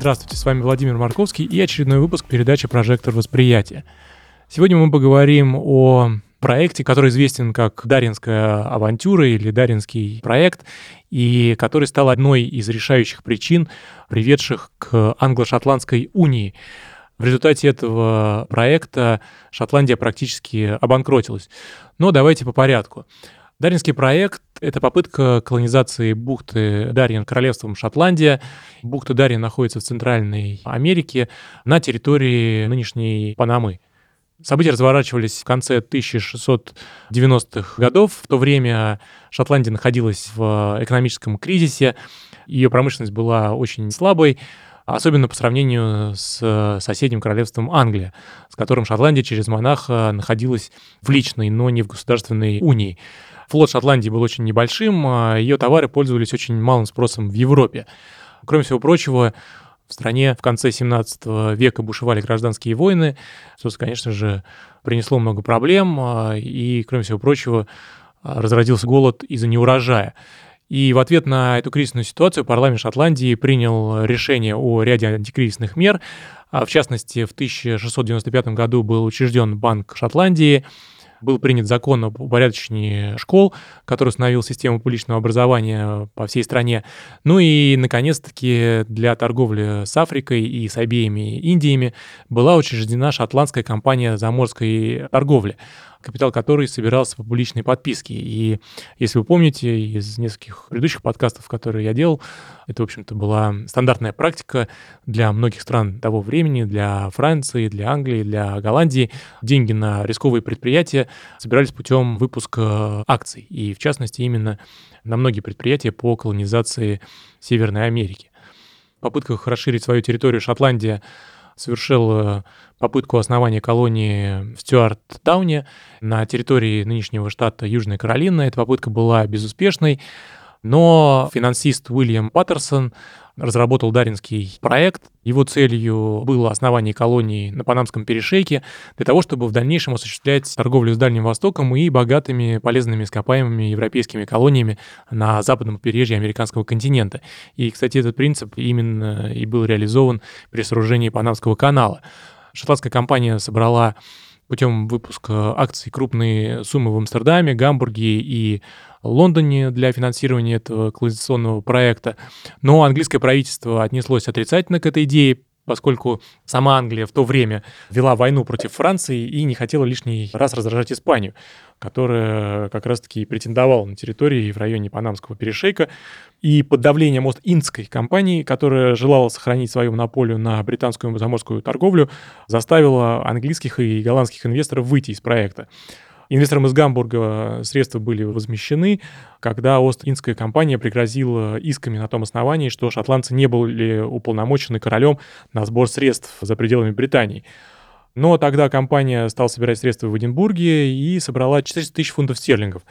Здравствуйте, с вами Владимир Марковский и очередной выпуск передачи «Прожектор восприятия». Сегодня мы поговорим о проекте, который известен как Даринская авантюра или Даринский проект, и который стал одной из решающих причин, приведших к англо-шотландской унии. В результате этого проекта Шотландия практически обанкротилась. Но давайте по порядку. Даринский проект — это попытка колонизации бухты Дарьин королевством Шотландия. Бухта Дарьин находится в Центральной Америке на территории нынешней Панамы. События разворачивались в конце 1690-х годов. В то время Шотландия находилась в экономическом кризисе, ее промышленность была очень слабой, особенно по сравнению с соседним королевством Англия, с которым Шотландия через монаха находилась в личной, но не в государственной унии. Флот Шотландии был очень небольшим, а ее товары пользовались очень малым спросом в Европе. Кроме всего прочего, в стране в конце 17 века бушевали гражданские войны, что, конечно же, принесло много проблем, а, и, кроме всего прочего, разродился голод из-за неурожая. И в ответ на эту кризисную ситуацию парламент Шотландии принял решение о ряде антикризисных мер. А, в частности, в 1695 году был учрежден Банк Шотландии, был принят закон об упорядочении школ, который установил систему публичного образования по всей стране. Ну и, наконец-таки, для торговли с Африкой и с обеими Индиями была учреждена шотландская компания заморской торговли капитал которой собирался по публичной подписке. И если вы помните из нескольких предыдущих подкастов, которые я делал, это, в общем-то, была стандартная практика для многих стран того времени, для Франции, для Англии, для Голландии. Деньги на рисковые предприятия собирались путем выпуска акций. И, в частности, именно на многие предприятия по колонизации Северной Америки. В попытках расширить свою территорию Шотландия совершил э, попытку основания колонии в Стюарт-Тауне на территории нынешнего штата Южная Каролина. Эта попытка была безуспешной, но финансист Уильям Паттерсон разработал Даринский проект. Его целью было основание колонии на Панамском перешейке для того, чтобы в дальнейшем осуществлять торговлю с Дальним Востоком и богатыми полезными ископаемыми европейскими колониями на западном побережье американского континента. И, кстати, этот принцип именно и был реализован при сооружении Панамского канала. Шотландская компания собрала путем выпуска акций крупные суммы в Амстердаме, Гамбурге и Лондоне для финансирования этого колонизационного проекта. Но английское правительство отнеслось отрицательно к этой идее, поскольку сама Англия в то время вела войну против Франции и не хотела лишний раз раздражать Испанию, которая как раз-таки претендовала на территории в районе Панамского перешейка. И под давлением Ост-Индской компании, которая желала сохранить свою монополию на британскую заморскую торговлю, заставила английских и голландских инвесторов выйти из проекта. Инвесторам из Гамбурга средства были возмещены, когда Ост-Индская компания пригрозила исками на том основании, что шотландцы не были уполномочены королем на сбор средств за пределами Британии. Но тогда компания стала собирать средства в Эдинбурге и собрала 400 тысяч фунтов стерлингов.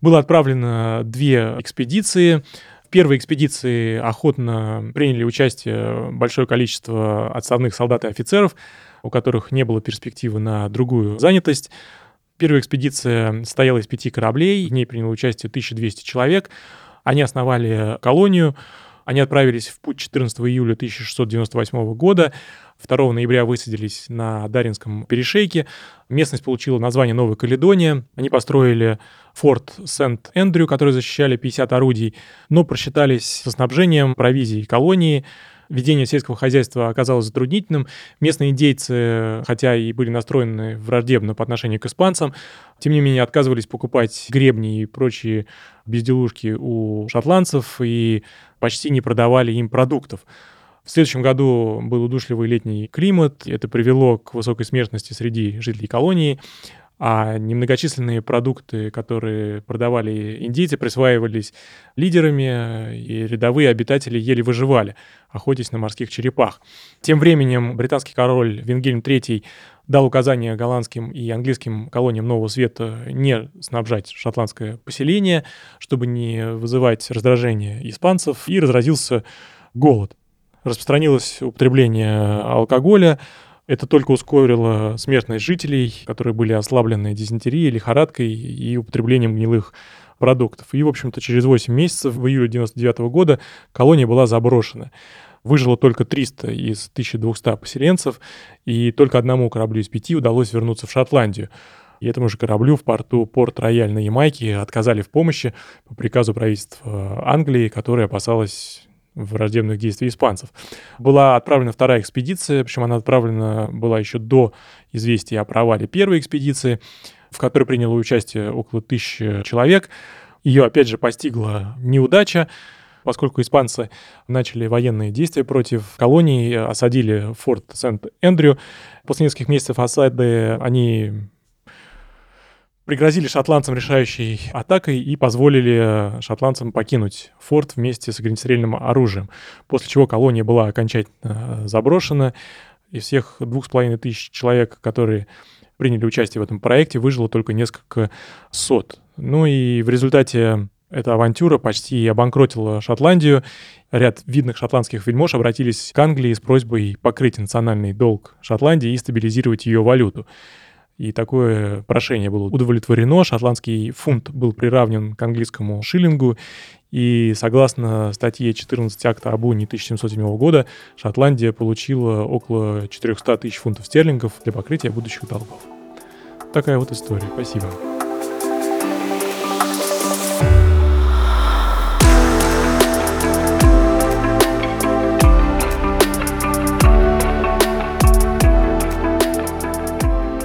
Было отправлено две экспедиции. В первой экспедиции охотно приняли участие большое количество отставных солдат и офицеров, у которых не было перспективы на другую занятость. Первая экспедиция состояла из пяти кораблей, в ней приняло участие 1200 человек. Они основали колонию, они отправились в путь 14 июля 1698 года. 2 ноября высадились на Даринском перешейке. Местность получила название Новая Каледония. Они построили форт Сент-Эндрю, который защищали 50 орудий, но просчитались со снабжением, провизией колонии ведение сельского хозяйства оказалось затруднительным. Местные индейцы, хотя и были настроены враждебно по отношению к испанцам, тем не менее отказывались покупать гребни и прочие безделушки у шотландцев и почти не продавали им продуктов. В следующем году был удушливый летний климат, это привело к высокой смертности среди жителей колонии. А немногочисленные продукты, которые продавали индейцы, присваивались лидерами, и рядовые обитатели еле выживали, охотясь на морских черепах. Тем временем британский король Венгельм III дал указание голландским и английским колониям Нового Света не снабжать шотландское поселение, чтобы не вызывать раздражение испанцев, и разразился голод. Распространилось употребление алкоголя, это только ускорило смертность жителей, которые были ослаблены дизентерией, лихорадкой и употреблением гнилых продуктов. И, в общем-то, через 8 месяцев, в июле 99 года, колония была заброшена. Выжило только 300 из 1200 поселенцев, и только одному кораблю из пяти удалось вернуться в Шотландию. И этому же кораблю в порту Порт-Рояль на Ямайке отказали в помощи по приказу правительства Англии, которое опасалось враждебных действий испанцев. Была отправлена вторая экспедиция, причем она отправлена была еще до известия о провале первой экспедиции, в которой приняло участие около тысячи человек. Ее, опять же, постигла неудача, поскольку испанцы начали военные действия против колонии, осадили форт Сент-Эндрю. После нескольких месяцев осады они пригрозили шотландцам решающей атакой и позволили шотландцам покинуть форт вместе с огнестрельным оружием, после чего колония была окончательно заброшена, и всех двух с половиной тысяч человек, которые приняли участие в этом проекте, выжило только несколько сот. Ну и в результате эта авантюра почти обанкротила Шотландию. Ряд видных шотландских вельмож обратились к Англии с просьбой покрыть национальный долг Шотландии и стабилизировать ее валюту и такое прошение было удовлетворено. Шотландский фунт был приравнен к английскому шиллингу, и согласно статье 14 акта об уни 1707 года, Шотландия получила около 400 тысяч фунтов стерлингов для покрытия будущих долгов. Такая вот история. Спасибо.